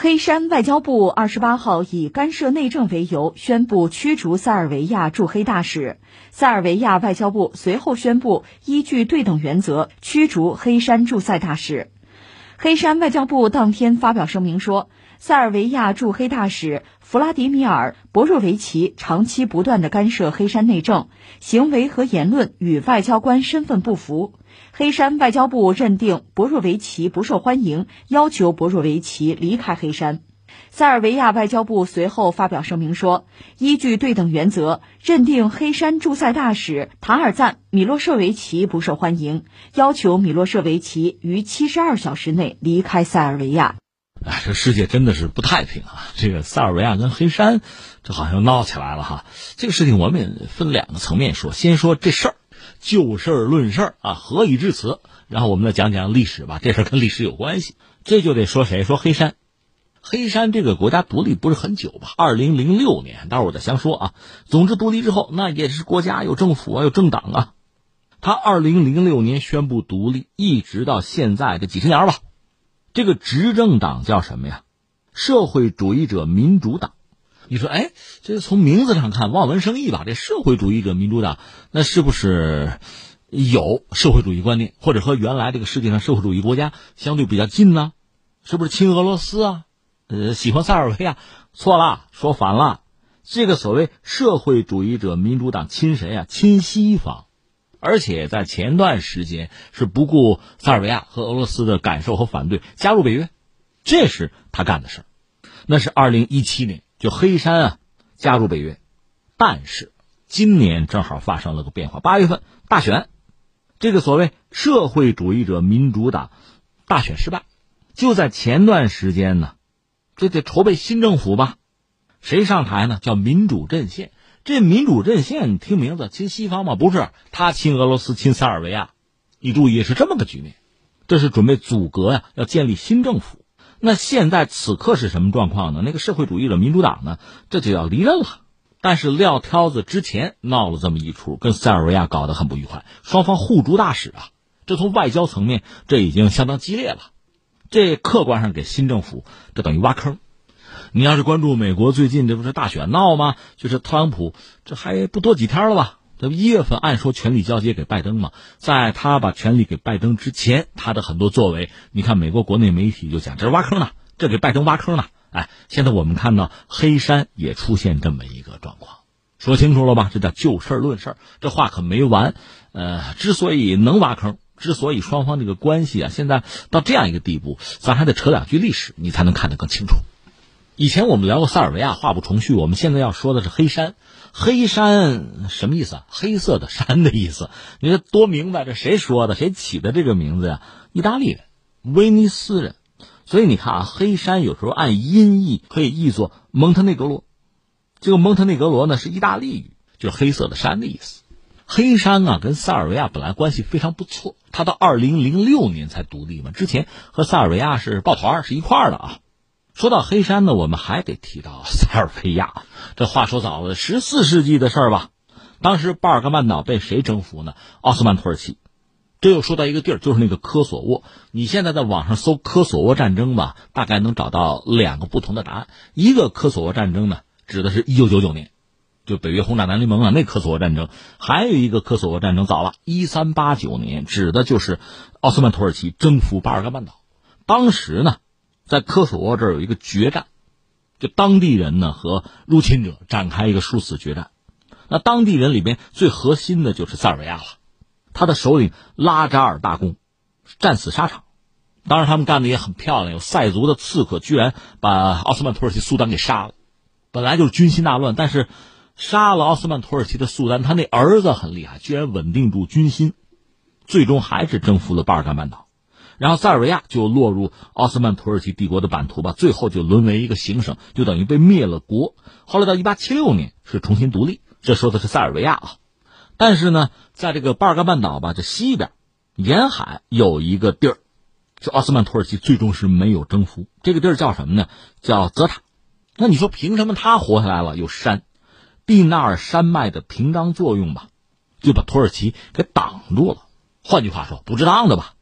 黑山外交部二十八号以干涉内政为由，宣布驱逐塞尔维亚驻黑大使。塞尔维亚外交部随后宣布，依据对等原则驱逐黑山驻塞大使。黑山外交部当天发表声明说，塞尔维亚驻黑大使弗拉迪米尔·博若维奇长期不断的干涉黑山内政，行为和言论与外交官身份不符。黑山外交部认定博若维奇不受欢迎，要求博若维奇离开黑山。塞尔维亚外交部随后发表声明说，依据对等原则，认定黑山驻塞大使塔尔赞·米洛舍维奇不受欢迎，要求米洛舍维奇于七十二小时内离开塞尔维亚。哎，这世界真的是不太平啊！这个塞尔维亚跟黑山，这好像闹起来了哈。这个事情我们也分两个层面说，先说这事儿。就事论事啊，何以至此？然后我们再讲讲历史吧，这事跟历史有关系。这就得说谁？说黑山。黑山这个国家独立不是很久吧？二零零六年，待会儿我再详说啊。总之，独立之后，那也是国家有政府啊，有政党啊。他二零零六年宣布独立，一直到现在这几十年吧。这个执政党叫什么呀？社会主义者民主党。你说，哎，这从名字上看望文生义吧？这社会主义者民主党，那是不是有社会主义观念，或者和原来这个世界上社会主义国家相对比较近呢？是不是亲俄罗斯啊？呃，喜欢塞尔维亚？错了，说反了。这个所谓社会主义者民主党亲谁啊？亲西方，而且在前段时间是不顾塞尔维亚和俄罗斯的感受和反对加入北约，这是他干的事儿。那是二零一七年。就黑山啊，加入北约，但是今年正好发生了个变化。八月份大选，这个所谓社会主义者民主党大选失败。就在前段时间呢，这得筹备新政府吧？谁上台呢？叫民主阵线。这民主阵线听名字亲西方吗？不是，他亲俄罗斯，亲塞尔维亚。你注意，是这么个局面。这是准备阻隔呀，要建立新政府。那现在此刻是什么状况呢？那个社会主义者民主党呢，这就要离任了。但是撂挑子之前闹了这么一出，跟塞尔维亚搞得很不愉快，双方互逐大使啊。这从外交层面，这已经相当激烈了。这客观上给新政府这等于挖坑。你要是关注美国最近这不是大选闹吗？就是特朗普这还不多几天了吧？这不一月份按说权力交接给拜登嘛，在他把权力给拜登之前，他的很多作为，你看美国国内媒体就讲这是挖坑呢，这给拜登挖坑呢。哎，现在我们看到黑山也出现这么一个状况，说清楚了吧？这叫就事论事这话可没完。呃，之所以能挖坑，之所以双方这个关系啊，现在到这样一个地步，咱还得扯两句历史，你才能看得更清楚。以前我们聊过塞尔维亚，话不重叙，我们现在要说的是黑山。黑山什么意思啊？黑色的山的意思。你说多明白？这谁说的？谁起的这个名字呀？意大利人，威尼斯人。所以你看啊，黑山有时候按音译可以译作蒙特内格罗。这个蒙特内格罗呢是意大利语，就是黑色的山的意思。黑山啊跟塞尔维亚本来关系非常不错，他到二零零六年才独立嘛，之前和塞尔维亚是抱团是一块儿的啊。说到黑山呢，我们还得提到塞尔维亚。这话说早了，十四世纪的事儿吧。当时巴尔干半岛被谁征服呢？奥斯曼土耳其。这又说到一个地儿，就是那个科索沃。你现在在网上搜科索沃战争吧，大概能找到两个不同的答案。一个科索沃战争呢，指的是一九九九年，就北约轰炸南联盟啊，那科索沃战争。还有一个科索沃战争早了，一三八九年，指的就是奥斯曼土耳其征服巴尔干半岛。当时呢。在科索沃这儿有一个决战，就当地人呢和入侵者展开一个殊死决战。那当地人里边最核心的就是塞尔维亚了，他的首领拉扎尔大公战死沙场。当然，他们干的也很漂亮，有塞族的刺客居然把奥斯曼土耳其苏丹给杀了。本来就是军心大乱，但是杀了奥斯曼土耳其的苏丹，他那儿子很厉害，居然稳定住军心，最终还是征服了巴尔干半岛。然后塞尔维亚就落入奥斯曼土耳其帝国的版图吧，最后就沦为一个行省，就等于被灭了国。后来到一八七六年是重新独立，这说的是塞尔维亚啊。但是呢，在这个巴尔干半岛吧，这西边沿海有一个地儿，是奥斯曼土耳其最终是没有征服。这个地儿叫什么呢？叫泽塔。那你说凭什么他活下来了？有山，蒂纳尔山脉的屏障作用吧，就把土耳其给挡住了。换句话说，不值当的吧。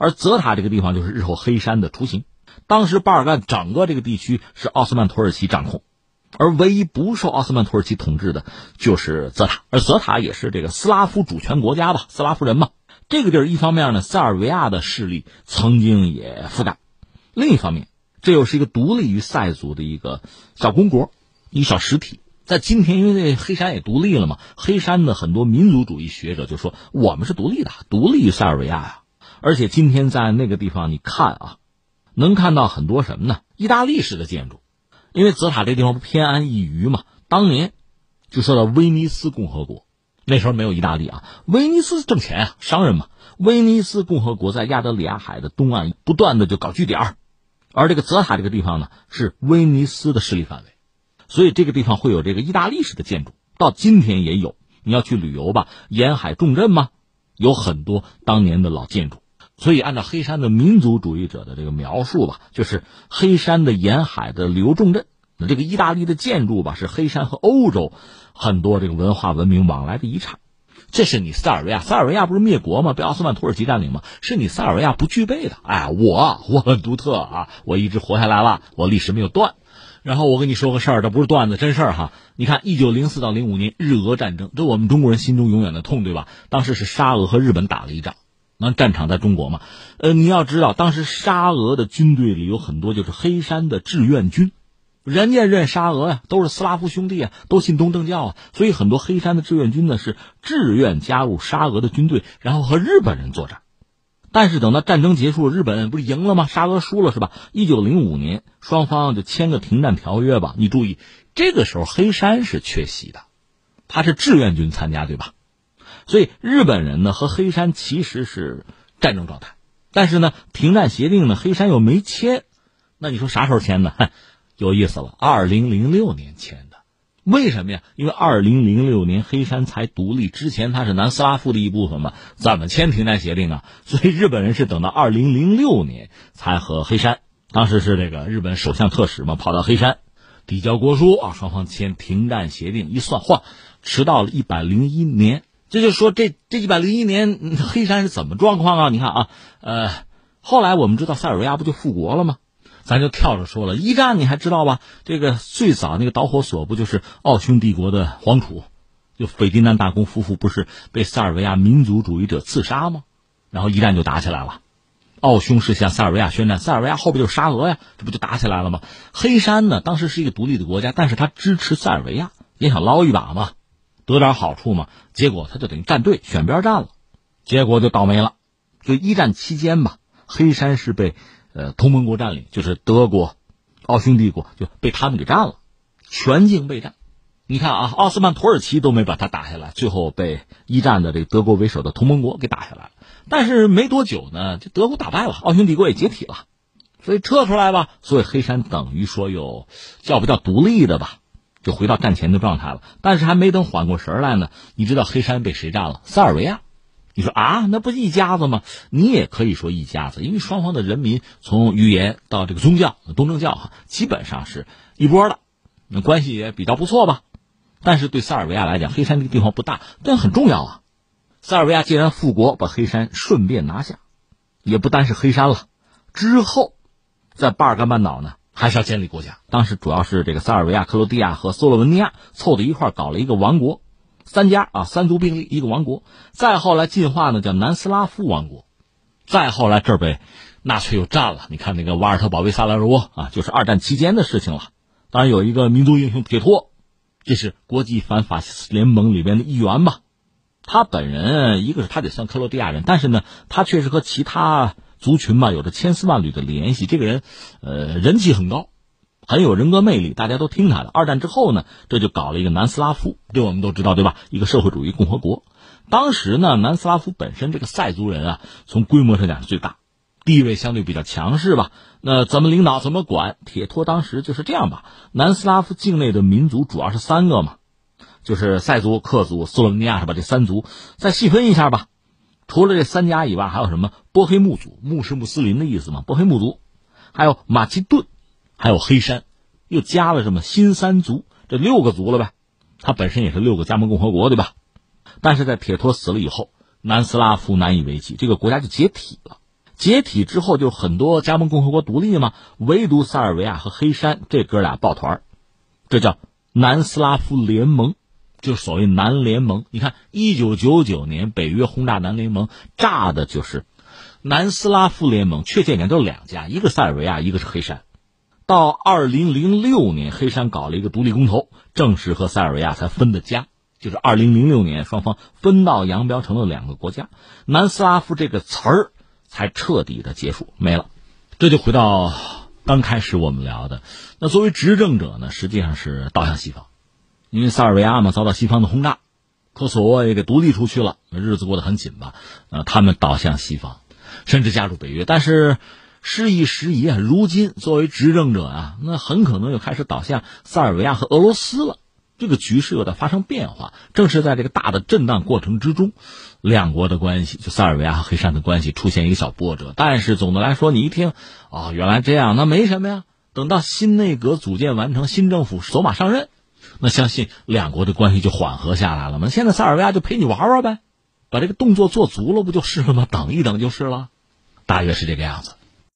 而泽塔这个地方就是日后黑山的雏形，当时巴尔干整个这个地区是奥斯曼土耳其掌控，而唯一不受奥斯曼土耳其统治的就是泽塔，而泽塔也是这个斯拉夫主权国家吧，斯拉夫人嘛。这个地儿一方面呢，塞尔维亚的势力曾经也覆盖；另一方面，这又是一个独立于塞族的一个小公国，一小实体。在今天，因为这黑山也独立了嘛，黑山的很多民族主义学者就说我们是独立的，独立于塞尔维亚呀。而且今天在那个地方，你看啊，能看到很多什么呢？意大利式的建筑，因为泽塔这地方不偏安一隅嘛。当年就说到威尼斯共和国。那时候没有意大利啊，威尼斯挣钱啊，商人嘛。威尼斯共和国在亚得里亚海的东岸不断的就搞据点，而这个泽塔这个地方呢是威尼斯的势力范围，所以这个地方会有这个意大利式的建筑，到今天也有。你要去旅游吧，沿海重镇嘛，有很多当年的老建筑。所以按照黑山的民族主义者的这个描述吧，就是黑山的沿海的旅游重镇。这个意大利的建筑吧，是黑山和欧洲很多这个文化文明往来的遗产。这是你塞尔维亚，塞尔维亚不是灭国吗？被奥斯曼土耳其占领吗？是你塞尔维亚不具备的。哎，我我很独特啊，我一直活下来了，我历史没有断。然后我跟你说个事儿，这不是段子，真事儿哈。你看，一九零四到零五年日俄战争，这我们中国人心中永远的痛，对吧？当时是沙俄和日本打了一仗，那战场在中国嘛。呃，你要知道，当时沙俄的军队里有很多就是黑山的志愿军。人家认沙俄呀，都是斯拉夫兄弟啊，都信东正教啊，所以很多黑山的志愿军呢是志愿加入沙俄的军队，然后和日本人作战。但是等到战争结束，日本不是赢了吗？沙俄输了是吧？一九零五年，双方就签个停战条约吧。你注意，这个时候黑山是缺席的，他是志愿军参加，对吧？所以日本人呢和黑山其实是战争状态，但是呢停战协定呢黑山又没签，那你说啥时候签呢？有意思了，二零零六年签的，为什么呀？因为二零零六年黑山才独立，之前它是南斯拉夫的一部分嘛，怎么签停战协定啊？所以日本人是等到二零零六年才和黑山，当时是这个日本首相特使嘛，跑到黑山递交国书啊，双方签停战协定，一算，嚯，迟到了一百零一年。这就说这这一百零一年 黑山是怎么状况啊？你看啊，呃，后来我们知道塞尔维亚不就复国了吗？咱就跳着说了，一战你还知道吧？这个最早那个导火索不就是奥匈帝国的皇储，就斐迪南大公夫妇不是被塞尔维亚民族主义者刺杀吗？然后一战就打起来了，奥匈是向塞尔维亚宣战，塞尔维亚后边就是沙俄呀，这不就打起来了吗？黑山呢，当时是一个独立的国家，但是他支持塞尔维亚，也想捞一把嘛，得点好处嘛，结果他就等于站队选边站了，结果就倒霉了。就一战期间吧，黑山是被。呃，同盟国占领就是德国、奥匈帝国就被他们给占了，全境备战。你看啊，奥斯曼土耳其都没把他打下来，最后被一战的这个德国为首的同盟国给打下来了。但是没多久呢，这德国打败了，奥匈帝国也解体了，所以撤出来吧。所以黑山等于说有叫不叫独立的吧，就回到战前的状态了。但是还没等缓过神来呢，你知道黑山被谁占了？塞尔维亚。你说啊，那不一家子吗？你也可以说一家子，因为双方的人民从语言到这个宗教，东正教哈，基本上是一波的，那关系也比较不错吧。但是对塞尔维亚来讲，黑山这个地方不大，但很重要啊。塞尔维亚既然复国，把黑山顺便拿下，也不单是黑山了。之后，在巴尔干半岛呢，还是要建立国家。当时主要是这个塞尔维亚、克罗地亚和斯洛文尼亚凑在一块搞了一个王国。三家啊，三足并立，一个王国。再后来进化呢，叫南斯拉夫王国。再后来这儿被纳粹又占了。你看那个瓦尔特保卫萨拉热窝啊，就是二战期间的事情了。当然有一个民族英雄铁托，这是国际反法西斯联盟里边的一员吧。他本人一个是他得算克罗地亚人，但是呢，他确实和其他族群吧有着千丝万缕的联系。这个人，呃，人气很高。很有人格魅力，大家都听他的。二战之后呢，这就搞了一个南斯拉夫，这我们都知道，对吧？一个社会主义共和国。当时呢，南斯拉夫本身这个塞族人啊，从规模上讲是最大，地位相对比较强势吧。那怎么领导，怎么管？铁托当时就是这样吧。南斯拉夫境内的民族主要是三个嘛，就是塞族、克族、斯洛文尼亚是吧？这三族再细分一下吧。除了这三家以外，还有什么波黑穆族？穆是穆斯林的意思嘛？波黑穆族，还有马其顿。还有黑山，又加了什么新三族？这六个族了呗？它本身也是六个加盟共和国，对吧？但是在铁托死了以后，南斯拉夫难以为继，这个国家就解体了。解体之后就很多加盟共和国独立嘛，唯独塞尔维亚和黑山这哥俩抱团这叫南斯拉夫联盟，就所谓南联盟。你看，一九九九年北约轰炸南联盟，炸的就是南斯拉夫联盟，确切点都两家，一个塞尔维亚，一个是黑山。到二零零六年，黑山搞了一个独立公投，正式和塞尔维亚才分的家。就是二零零六年，双方分道扬镳成了两个国家，南斯拉夫这个词儿才彻底的结束没了。这就回到刚开始我们聊的，那作为执政者呢，实际上是倒向西方，因为塞尔维亚嘛遭到西方的轰炸，科索沃也给独立出去了，日子过得很紧吧？呃，他们倒向西方，甚至加入北约，但是时移时移啊，如今作为执政者啊，那很可能又开始倒向塞尔维亚和俄罗斯了。这个局势又在发生变化，正是在这个大的震荡过程之中，两国的关系，就塞尔维亚和黑山的关系出现一个小波折。但是总的来说，你一听，哦，原来这样，那没什么呀。等到新内阁组建完成，新政府走马上任，那相信两国的关系就缓和下来了嘛。现在塞尔维亚就陪你玩玩呗，把这个动作做足了，不就是了吗？等一等就是了，大约是这个样子。